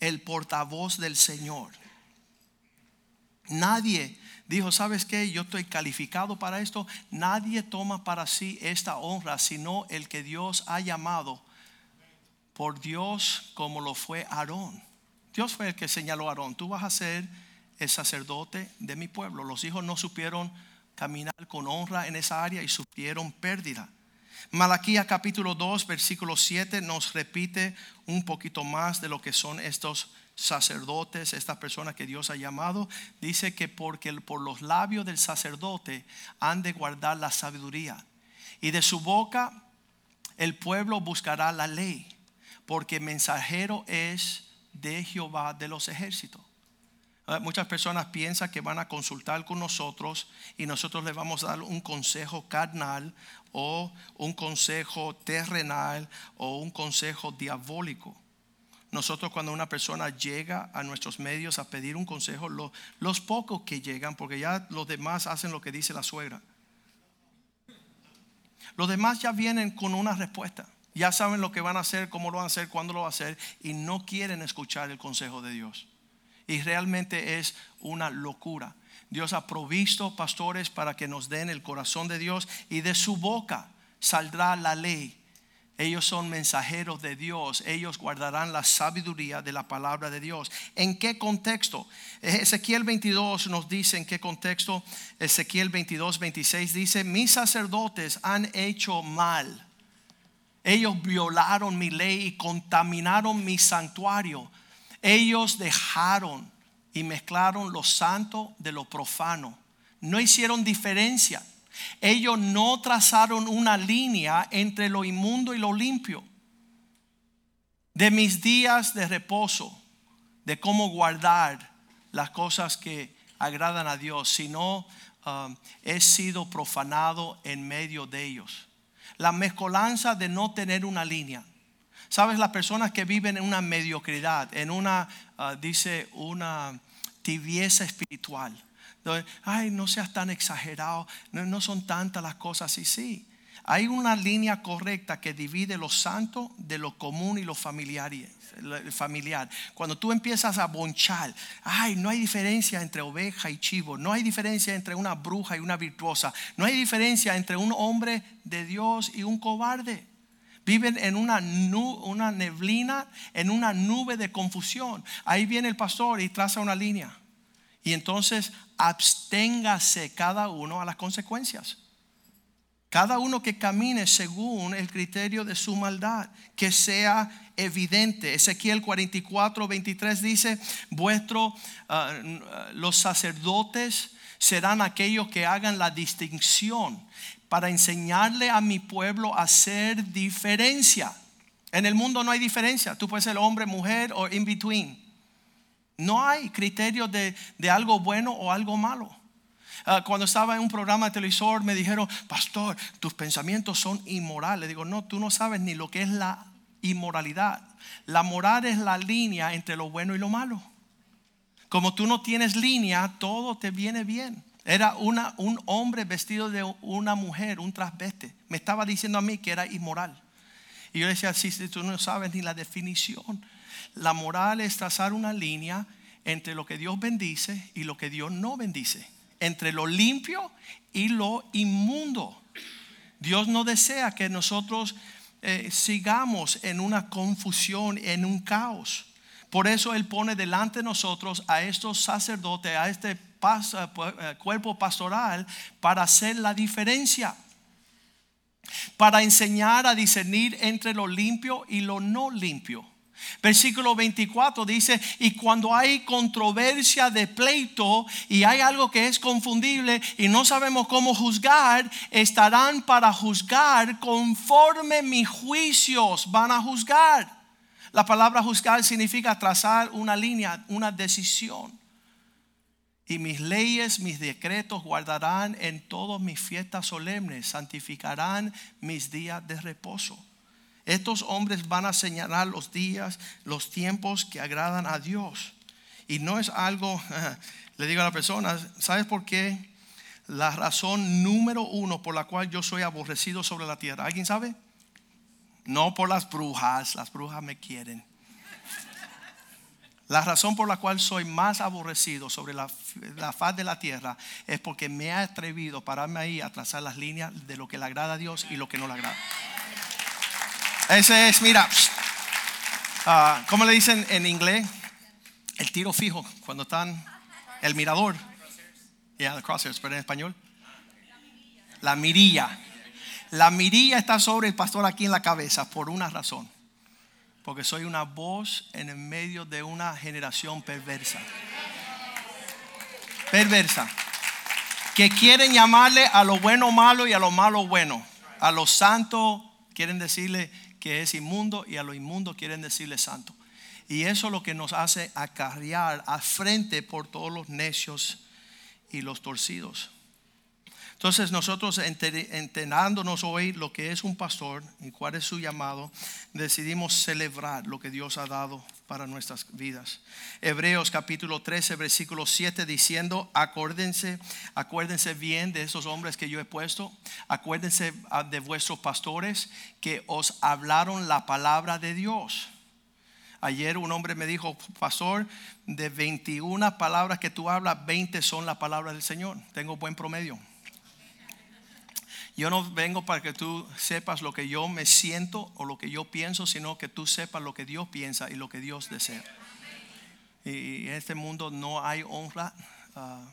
el portavoz del Señor. Nadie dijo, ¿sabes qué? Yo estoy calificado para esto. Nadie toma para sí esta honra, sino el que Dios ha llamado por Dios como lo fue Aarón. Dios fue el que señaló a Aarón, tú vas a ser el sacerdote de mi pueblo. Los hijos no supieron caminar con honra en esa área y supieron pérdida. Malaquías capítulo 2, versículo 7 nos repite un poquito más de lo que son estos sacerdotes, estas personas que Dios ha llamado. Dice que porque por los labios del sacerdote han de guardar la sabiduría. Y de su boca el pueblo buscará la ley, porque mensajero es de Jehová de los ejércitos. Muchas personas piensan que van a consultar con nosotros y nosotros les vamos a dar un consejo carnal o un consejo terrenal o un consejo diabólico. Nosotros cuando una persona llega a nuestros medios a pedir un consejo, los pocos que llegan, porque ya los demás hacen lo que dice la suegra. Los demás ya vienen con una respuesta. Ya saben lo que van a hacer, cómo lo van a hacer, cuándo lo van a hacer y no quieren escuchar el consejo de Dios. Y realmente es una locura. Dios ha provisto pastores para que nos den el corazón de Dios y de su boca saldrá la ley. Ellos son mensajeros de Dios. Ellos guardarán la sabiduría de la palabra de Dios. ¿En qué contexto? Ezequiel 22 nos dice en qué contexto. Ezequiel 22, 26 dice, mis sacerdotes han hecho mal. Ellos violaron mi ley y contaminaron mi santuario ellos dejaron y mezclaron lo santo de lo profano. No hicieron diferencia. Ellos no trazaron una línea entre lo inmundo y lo limpio. De mis días de reposo, de cómo guardar las cosas que agradan a Dios, sino um, he sido profanado en medio de ellos. La mezcolanza de no tener una línea. Sabes, las personas que viven en una mediocridad, en una, ah, dice, una tibieza espiritual. Ay, no seas tan exagerado, no, son tantas las cosas. Y sí, hay una línea correcta que divide lo santo de lo común y lo familiar. Familiar. Cuando tú empiezas a bonchar, ay, no hay diferencia entre oveja y chivo, no hay diferencia entre una bruja y una virtuosa, no hay diferencia entre un hombre de Dios y un cobarde. Viven en una, una neblina, en una nube de confusión. Ahí viene el pastor y traza una línea. Y entonces absténgase cada uno a las consecuencias. Cada uno que camine según el criterio de su maldad, que sea evidente. Ezequiel 44, 23 dice, vuestro, ah, los sacerdotes serán aquellos que hagan la distinción para enseñarle a mi pueblo a hacer diferencia. En el mundo no hay diferencia. Tú puedes ser hombre, mujer o in between. No hay criterio de, algo bueno o algo malo. Ah, cuando estaba en un programa de televisor me dijeron, pastor, tus pensamientos son inmorales. Digo, no, tú no sabes ni lo que es la inmoralidad. La moral es la línea entre lo bueno y lo malo. Como tú no tienes línea, todo te viene bien. Era una, un hombre vestido de una mujer, un trasveste. Me estaba diciendo a mí que era inmoral. Y yo decía, si tú no sabes ni la definición. La moral es trazar una línea entre lo que Dios bendice y lo que Dios no bendice. Entre lo limpio y lo inmundo. Dios no desea que nosotros eh, sigamos en una confusión, en un caos. Por eso Él pone delante de nosotros a estos sacerdotes, a este eh, eh, cuerpo pastoral para hacer la diferencia. Para enseñar a discernir entre lo limpio y lo no limpio. Versículo 24 dice, y cuando hay controversia de pleito y hay algo que es confundible y no sabemos cómo juzgar, estarán para juzgar conforme mis juicios van a juzgar. La palabra juzgar significa trazar una línea, una decisión. Y mis leyes, mis decretos guardarán en todas mis fiestas solemnes, santificarán mis días de reposo. Estos hombres van a señalar los días, los tiempos que agradan a Dios. Y no es algo, le digo a la persona, ¿sabes por qué? La razón número uno por la cual yo soy aborrecido sobre la tierra. ¿Alguien sabe? No por las brujas, las brujas me quieren. La razón por la cual soy más aborrecido sobre la, faz de la tierra es porque me he atrevido a pararme ahí a trazar las líneas de lo que le agrada a Dios y lo que no le agrada. Ese es, mira, uh, ¿cómo le dicen en inglés? El tiro fijo, cuando están, el mirador. Yeah, the crosshairs, pero en español. La mirilla. La mirilla está sobre el pastor aquí en la cabeza por una razón. Porque soy una voz en el medio de una generación perversa. Perversa. Que quieren llamarle a lo bueno malo y a lo malo bueno. A lo santo quieren decirle que es inmundo y a lo inmundo quieren decirle santo. Y eso es lo que nos hace acarrear a frente por todos los necios y los torcidos. Entonces nosotros enterándonos hoy lo que es un pastor y cuál es su llamado, decidimos celebrar lo que Dios ha dado para nuestras vidas. Hebreos capítulo 13, versículo 7 diciendo, acuérdense, acuérdense bien de esos hombres que yo he puesto, acuérdense ah, de vuestros pastores que os hablaron la palabra de Dios. Ayer un hombre me dijo, pastor, de 21 palabras que tú hablas, 20 son la palabra del Señor. Tengo buen promedio. Yo no vengo para que tú sepas lo que yo me siento o lo que yo pienso, sino que tú sepas lo que Dios piensa y lo que Dios desea. Y en este mundo no hay honra. Ah,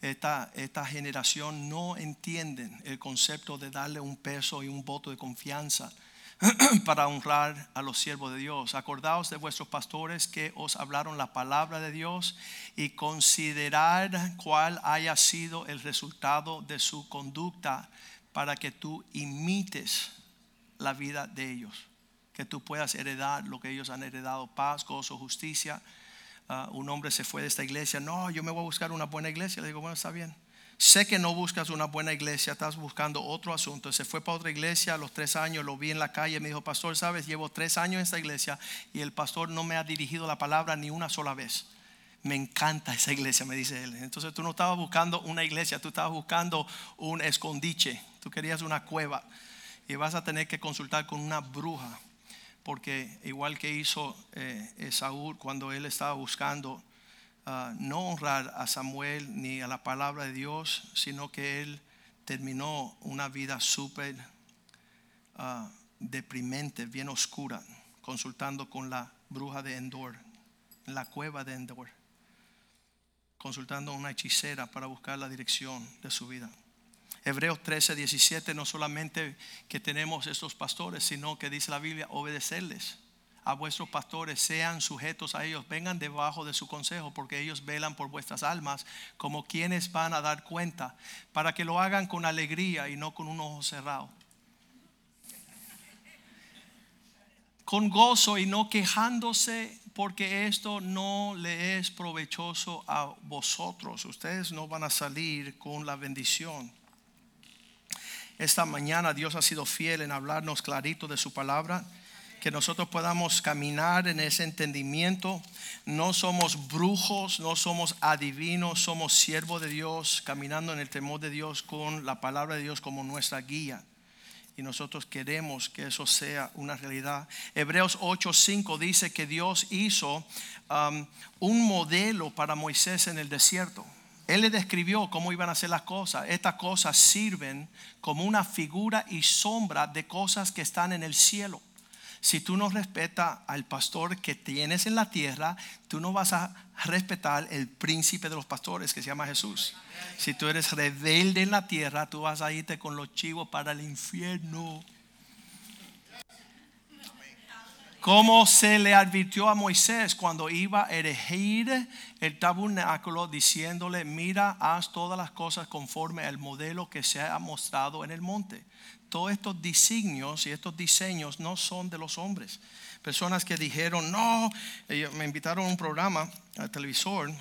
esta, esta generación no entienden el concepto de darle un peso y un voto de confianza para honrar a los siervos de Dios. Acordaos de vuestros pastores que os hablaron la palabra de Dios y considerar cuál haya sido el resultado de su conducta para que tú imites la vida de ellos, que tú puedas heredar lo que ellos han heredado, paz, gozo, justicia. Ah, un hombre se fue de esta iglesia, no, yo me voy a buscar una buena iglesia. Le digo, bueno, está bien. Sé que no buscas una buena iglesia, estás buscando otro asunto. Se fue para otra iglesia a los tres años, lo vi en la calle, me dijo, pastor, sabes, llevo tres años en esta iglesia y el pastor no me ha dirigido la palabra ni una sola vez. Me encanta esa iglesia, me dice él. Entonces tú no estabas buscando una iglesia, tú estabas buscando un escondiche tú querías una cueva y vas a tener que consultar con una bruja, porque igual que hizo eh, Saúl cuando él estaba buscando ah, no honrar a Samuel ni a la palabra de Dios, sino que él terminó una vida súper ah, deprimente, bien oscura, consultando con la bruja de Endor, en la cueva de Endor, consultando a una hechicera para buscar la dirección de su vida. Hebreos 13, 17, no solamente que tenemos estos pastores, sino que dice la Biblia, obedecerles a vuestros pastores, sean sujetos a ellos, vengan debajo de su consejo, porque ellos velan por vuestras almas como quienes van a dar cuenta, para que lo hagan con alegría y no con un ojo cerrado. Con gozo y no quejándose, porque esto no le es provechoso a vosotros. Ustedes no van a salir con la bendición. Esta mañana Dios ha sido fiel en hablarnos clarito de su palabra. Que nosotros podamos caminar en ese entendimiento. No somos brujos, no somos adivinos, somos siervos de Dios, caminando en el temor de Dios con la palabra de Dios como nuestra guía y nosotros queremos que eso sea una realidad. Hebreos 8:5 dice que Dios hizo um, un modelo para Moisés en el desierto. Él le describió cómo iban a ser las cosas. Estas cosas sirven como una figura y sombra de cosas que están en el cielo. Si tú no respetas al pastor que tienes en la tierra, tú no vas a respetar el príncipe de los pastores que se llama Jesús. Si tú eres rebelde en la tierra, tú vas a irte con los chivos para el infierno. Como se le advirtió a Moisés cuando iba a erigir el tabernáculo diciéndole, mira, haz todas las cosas conforme al modelo que se ha mostrado en el monte. Todos estos diseños y estos diseños no son de los hombres. Personas que dijeron, no, me invitaron a un programa al televisor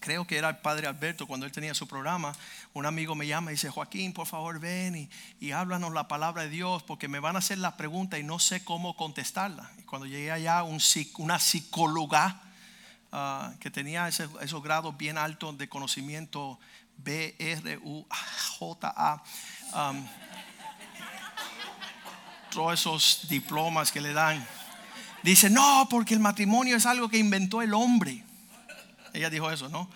creo que era el padre Alberto cuando él tenía su programa, un amigo me llama y dice, Joaquín, por favor ven y, y háblanos la palabra de Dios porque me van a hacer la pregunta y no sé cómo contestarla. Y cuando llegué allá, un, una psicóloga ah, que tenía esos grados bien altos de conocimiento, B, R, U, J, A, todos esos diplomas que le dan. Dice, no, porque el matrimonio es algo que inventó el hombre. Ella dijo eso, ¿no?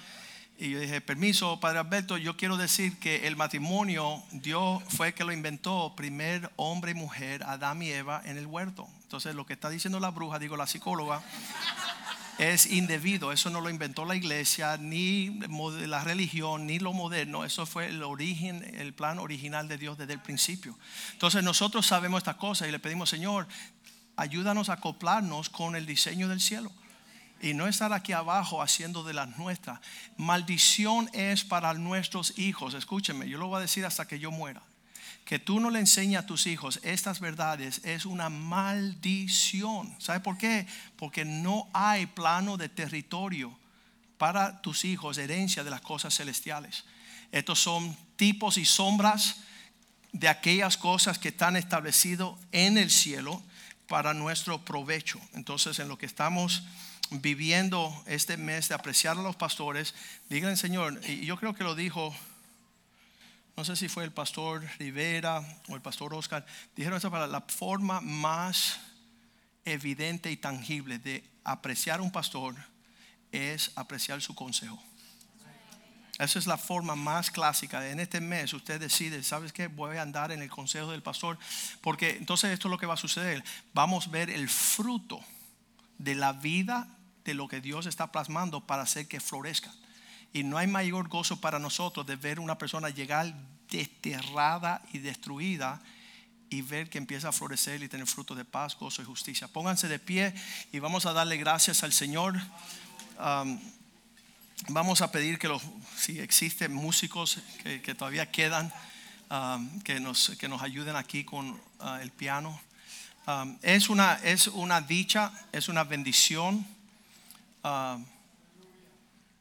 Y yo dije, permiso, Padre Alberto, yo quiero decir que el matrimonio, Dios fue el que lo inventó, primer hombre y mujer, Adán y Eva, en el huerto. Entonces, lo que está diciendo la bruja, digo la psicóloga, es indebido. Eso no lo inventó la iglesia, ni la religión, ni lo moderno. Eso fue el origen, el plan original de Dios desde el principio. Entonces nosotros sabemos estas cosas y le pedimos, Señor, ayúdanos a acoplarnos con el diseño del cielo. Y no estar aquí abajo haciendo de las nuestras. Maldición es para nuestros hijos. Escúchenme, yo lo voy a decir hasta que yo muera que tú no le enseñas a tus hijos estas verdades es una maldición. ¿Sabe por qué? Porque no hay plano de territorio para tus hijos, herencia de las cosas celestiales. Estos son tipos y sombras de aquellas cosas que están establecidas en el cielo para nuestro provecho. Entonces, en lo que estamos viviendo este mes de apreciar a los pastores, digan, Señor, y yo creo que lo dijo no sé si fue el pastor Rivera o el pastor Oscar, dijeron esa para la forma más evidente y tangible de apreciar a un pastor es apreciar su consejo. Esa es la forma más clásica. En este mes usted decide, ¿sabes qué? Voy a andar en el consejo del pastor. Porque entonces esto es lo que va a suceder. Vamos a ver el fruto de la vida de lo que Dios está plasmando para hacer que florezca. Y no hay mayor gozo para nosotros de ver una persona llegar desterrada y destruida y ver que empieza a florecer y tener fruto de paz, gozo y justicia. Pónganse de pie y vamos a darle gracias al Señor. vamos a pedir que los, si existen músicos que, todavía quedan, que, nos, que nos ayuden aquí con ah, el piano. es, una, es una dicha, es una bendición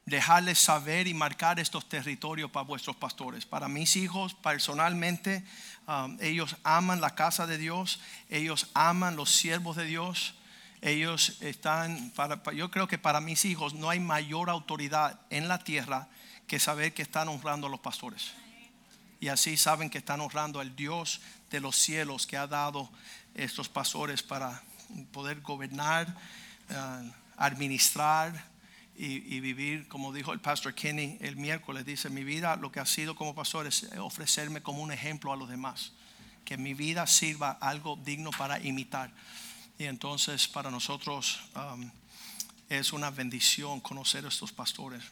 dejarles saber y marcar estos territorios para vuestros pastores. Para mis hijos, personalmente, um, ellos aman la casa de Dios, ellos aman los siervos de Dios. Ellos están, yo creo que para mis hijos no hay mayor autoridad en la tierra que saber que están honrando a los pastores. Y así saben que están honrando al Dios de los cielos que ha dado estos pastores para poder gobernar, uh, administrar, y, vivir, como dijo el pastor Kenny el miércoles, dice, mi vida lo que ha sido como pastor es ofrecerme como un ejemplo a los demás, que mi vida sirva algo digno para imitar. Y entonces para nosotros es una bendición conocer a estos pastores.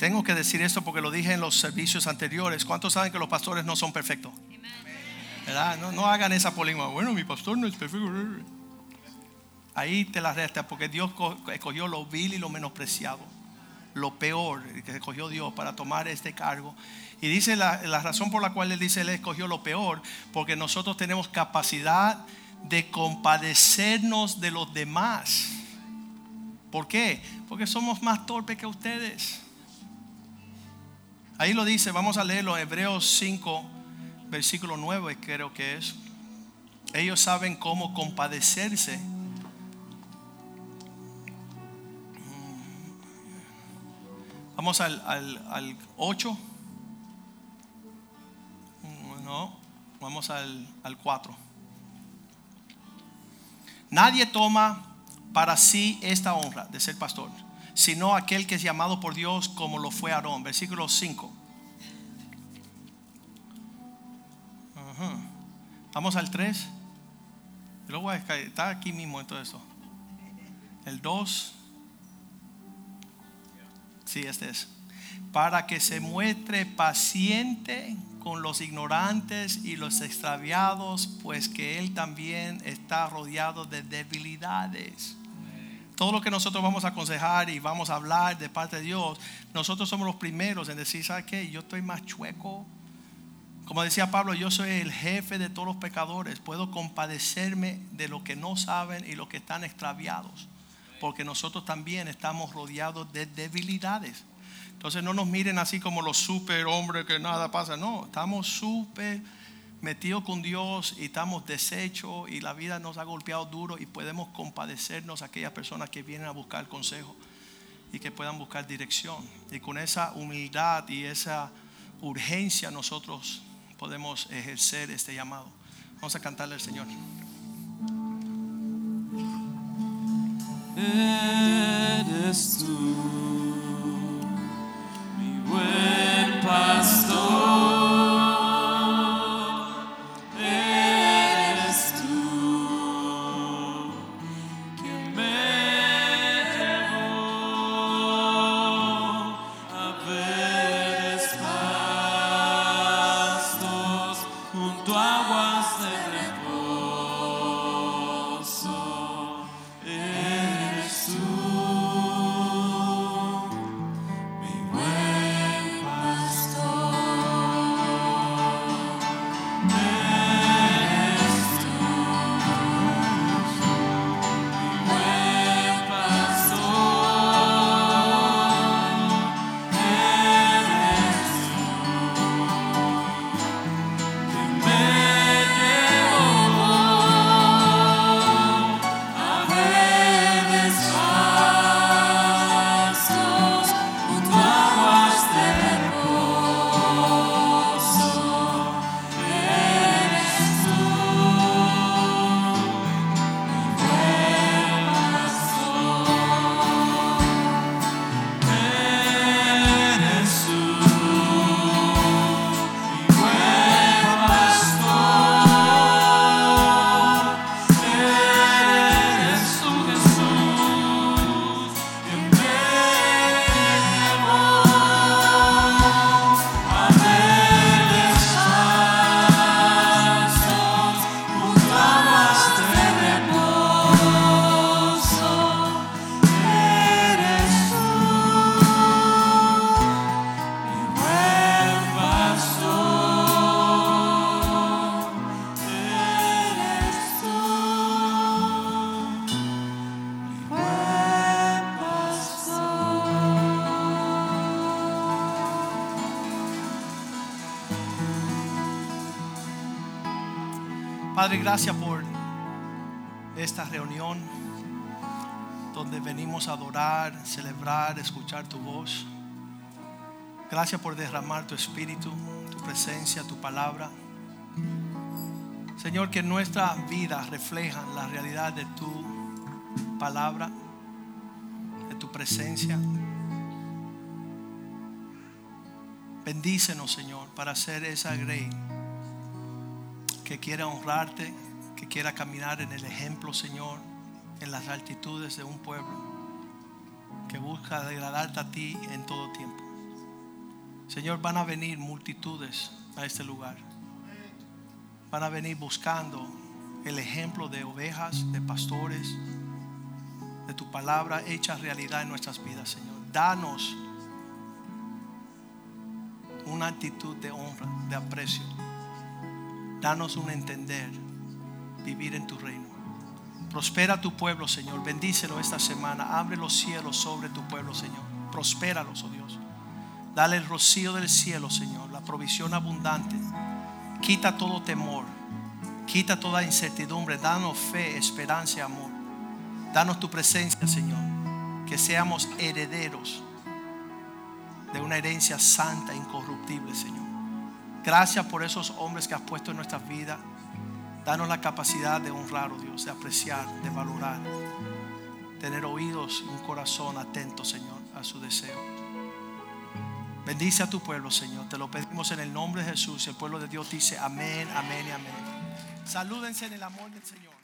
Tengo que decir esto porque lo dije en los servicios anteriores. ¿Cuántos saben que los pastores no son perfectos? No, hagan esa política. Bueno, mi pastor no es perfecto. Ahí te la resta porque Dios escogió lo vil y lo menospreciado. Lo peor que escogió Dios para tomar este cargo. Y dice la, la razón por la cual Él dice Él escogió lo peor, porque nosotros tenemos capacidad de compadecernos de los demás. ¿Por qué? Porque somos más torpes que ustedes. Ahí lo dice, vamos a leerlo, Hebreos 5, versículo 9 creo que es. Ellos saben cómo compadecerse. Vamos al, al, 8. No, vamos al, al 4. Nadie toma para sí esta honra de ser pastor sino aquel que es llamado por Dios como lo fue Aarón. Versículo 5. Vamos al 3. Luego está aquí mismo en todo eso. El 2. Sí, este es. Para que se muestre paciente con los ignorantes y los extraviados, pues que Él también está rodeado de debilidades todo lo que nosotros vamos a aconsejar y vamos a hablar de parte de Dios, nosotros somos los primeros en decir, ¿sabes qué? Yo estoy más chueco. Como decía Pablo, yo soy el jefe de todos los pecadores. Puedo compadecerme de lo que no saben y los que están extraviados. Porque nosotros también estamos rodeados de debilidades. Entonces no nos miren así como los super hombres que nada pasa. No, estamos súper metidos con Dios y estamos deshechos y la vida nos ha golpeado duro y podemos compadecernos a aquellas personas que vienen a buscar consejo y que puedan buscar dirección. Y con esa humildad y esa urgencia nosotros podemos ejercer este llamado. Vamos a cantarle al Señor. eres tú, mi buen pastor. Padre, gracias por esta reunión donde venimos a adorar, celebrar, escuchar tu voz. Gracias por derramar tu espíritu, tu presencia, tu palabra. Señor, que nuestra vida reflejan la realidad de tu palabra, de tu presencia. Bendícenos, Señor, para ser esa grey que quiera honrarte, que quiera caminar en el ejemplo, Señor, en las altitudes de un pueblo, que busca agradarte a ti en todo tiempo. Señor, van a venir multitudes a este lugar. Van a venir buscando el ejemplo de ovejas, de pastores, de tu palabra hecha realidad en nuestras vidas, Señor. Danos una actitud de honra, de aprecio. Danos un entender, vivir en tu reino. Prospera tu pueblo, Señor. Bendícelo esta semana. Abre los cielos sobre tu pueblo, Señor. Prospéralos, oh Dios. Dale el rocío del cielo, Señor. La provisión abundante. Quita todo temor. Quita toda incertidumbre. Danos fe, esperanza y amor. Danos tu presencia, Señor. Que seamos herederos de una herencia santa, incorruptible, Señor. Gracias por esos hombres que has puesto en nuestras vidas. Danos la capacidad de honrar, oh Dios, de apreciar, de valorar, tener oídos y un corazón atento, Señor, a su deseo. Bendice a tu pueblo, Señor. Te lo pedimos en el nombre de Jesús. El pueblo de Dios dice amén, amén y amén. Salúdense en el amor del Señor.